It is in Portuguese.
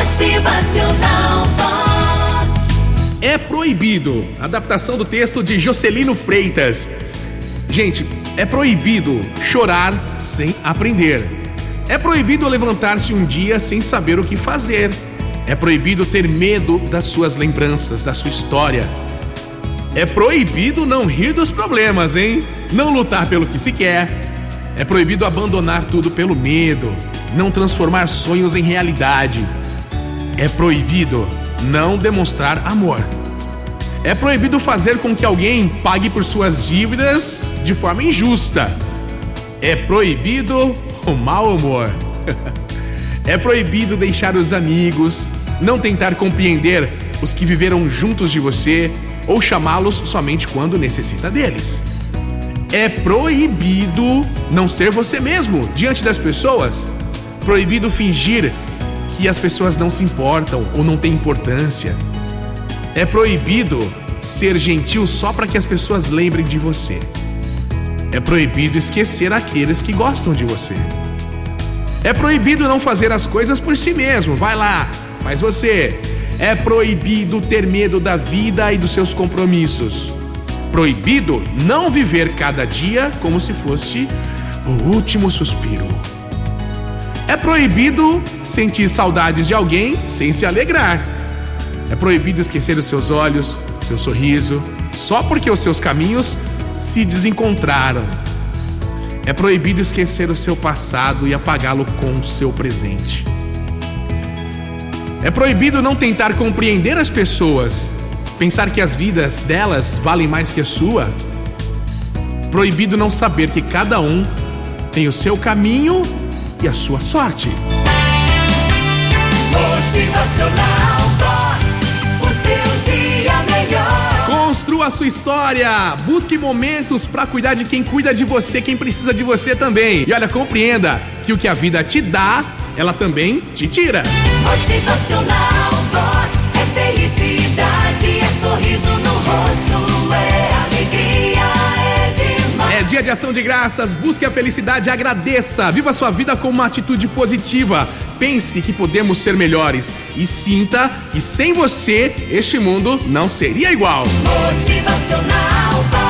Motivacional Vox. É proibido. Adaptação do texto de Jocelino Freitas. Gente, é proibido chorar sem aprender. É proibido levantar-se um dia sem saber o que fazer. É proibido ter medo das suas lembranças, da sua história. É proibido não rir dos problemas, hein? Não lutar pelo que se quer. É proibido abandonar tudo pelo medo, não transformar sonhos em realidade. É proibido não demonstrar amor. É proibido fazer com que alguém pague por suas dívidas de forma injusta. É proibido o mau humor. é proibido deixar os amigos, não tentar compreender os que viveram juntos de você ou chamá-los somente quando necessita deles. É proibido não ser você mesmo diante das pessoas. Proibido fingir que as pessoas não se importam ou não têm importância. É proibido ser gentil só para que as pessoas lembrem de você. É proibido esquecer aqueles que gostam de você. É proibido não fazer as coisas por si mesmo. Vai lá, faz você. É proibido ter medo da vida e dos seus compromissos. Proibido não viver cada dia como se fosse o último suspiro. É proibido sentir saudades de alguém sem se alegrar. É proibido esquecer os seus olhos, seu sorriso, só porque os seus caminhos se desencontraram. É proibido esquecer o seu passado e apagá-lo com o seu presente. É proibido não tentar compreender as pessoas, pensar que as vidas delas valem mais que a sua. Proibido não saber que cada um tem o seu caminho e a sua sorte. Motivacional Vox. O seu dia melhor. Construa a sua história. Busque momentos para cuidar de quem cuida de você, quem precisa de você também. E olha, compreenda que o que a vida te dá, ela também te tira. Motivacional Vox. É felicidade, dia de ação de graças, busque a felicidade, agradeça, viva sua vida com uma atitude positiva. Pense que podemos ser melhores e sinta que sem você este mundo não seria igual. Motivacional.